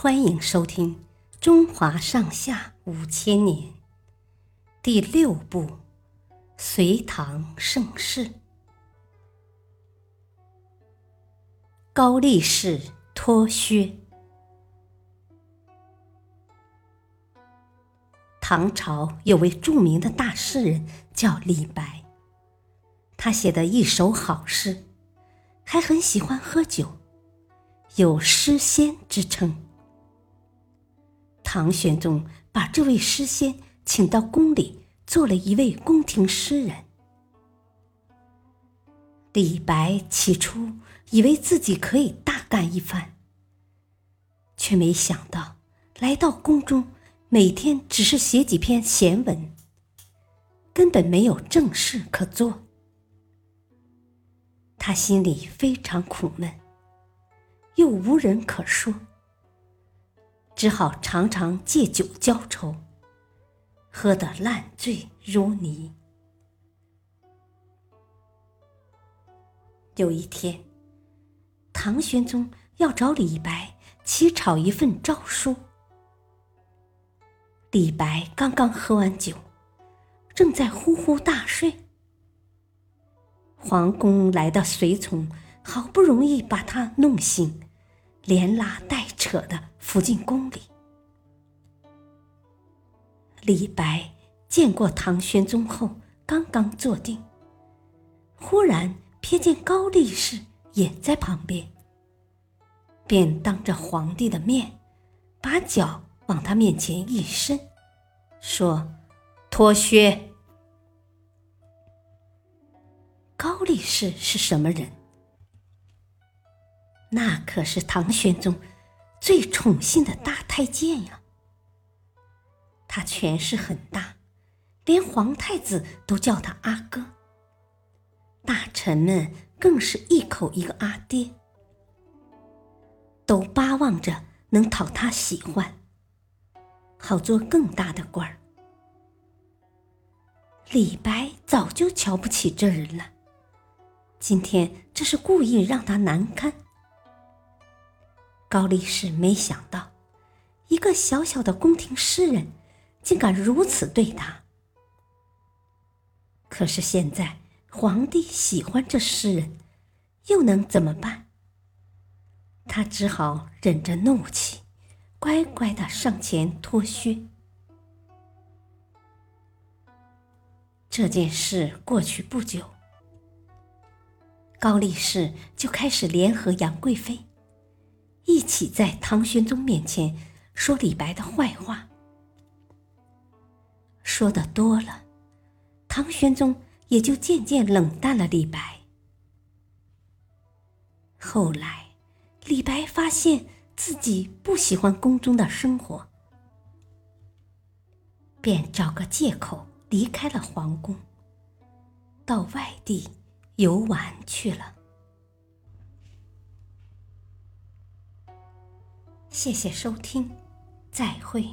欢迎收听《中华上下五千年》第六部《隋唐盛世》。高力士脱靴。唐朝有位著名的大诗人叫李白，他写的一首好诗，还很喜欢喝酒，有诗仙之称。唐玄宗把这位诗仙请到宫里，做了一位宫廷诗人。李白起初以为自己可以大干一番，却没想到来到宫中，每天只是写几篇闲文，根本没有正事可做。他心里非常苦闷，又无人可说。只好常常借酒浇愁，喝得烂醉如泥。有一天，唐玄宗要找李白起草一份诏书。李白刚刚喝完酒，正在呼呼大睡。皇宫来的随从好不容易把他弄醒。连拉带扯的扶进宫里。李白见过唐玄宗后，刚刚坐定，忽然瞥见高力士也在旁边，便当着皇帝的面，把脚往他面前一伸，说：“脱靴。”高力士是什么人？那可是唐玄宗最宠信的大太监呀！他权势很大，连皇太子都叫他阿哥，大臣们更是一口一个阿爹，都巴望着能讨他喜欢，好做更大的官儿。李白早就瞧不起这人了，今天这是故意让他难堪。高力士没想到，一个小小的宫廷诗人，竟敢如此对他。可是现在皇帝喜欢这诗人，又能怎么办？他只好忍着怒气，乖乖的上前脱靴。这件事过去不久，高力士就开始联合杨贵妃。一起在唐玄宗面前说李白的坏话，说的多了，唐玄宗也就渐渐冷淡了李白。后来，李白发现自己不喜欢宫中的生活，便找个借口离开了皇宫，到外地游玩去了。谢谢收听，再会。